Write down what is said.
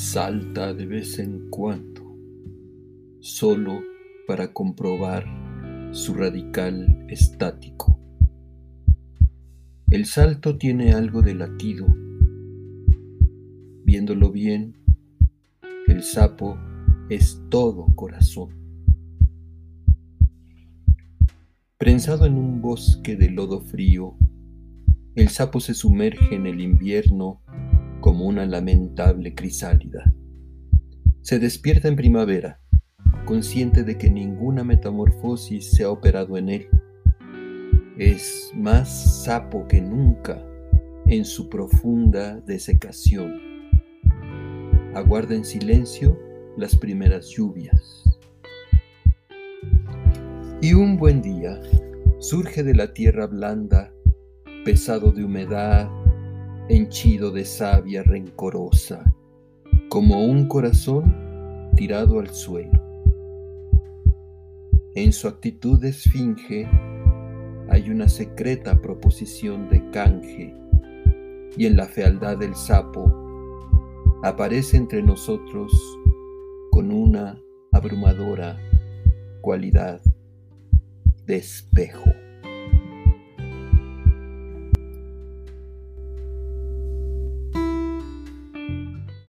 salta de vez en cuando, solo para comprobar su radical estático. El salto tiene algo de latido. Viéndolo bien, el sapo es todo corazón. Prensado en un bosque de lodo frío, el sapo se sumerge en el invierno como una lamentable crisálida. Se despierta en primavera, consciente de que ninguna metamorfosis se ha operado en él. Es más sapo que nunca en su profunda desecación. Aguarda en silencio las primeras lluvias. Y un buen día surge de la tierra blanda pesado de humedad, henchido de savia rencorosa, como un corazón tirado al suelo. En su actitud de esfinge hay una secreta proposición de canje, y en la fealdad del sapo aparece entre nosotros con una abrumadora cualidad de espejo.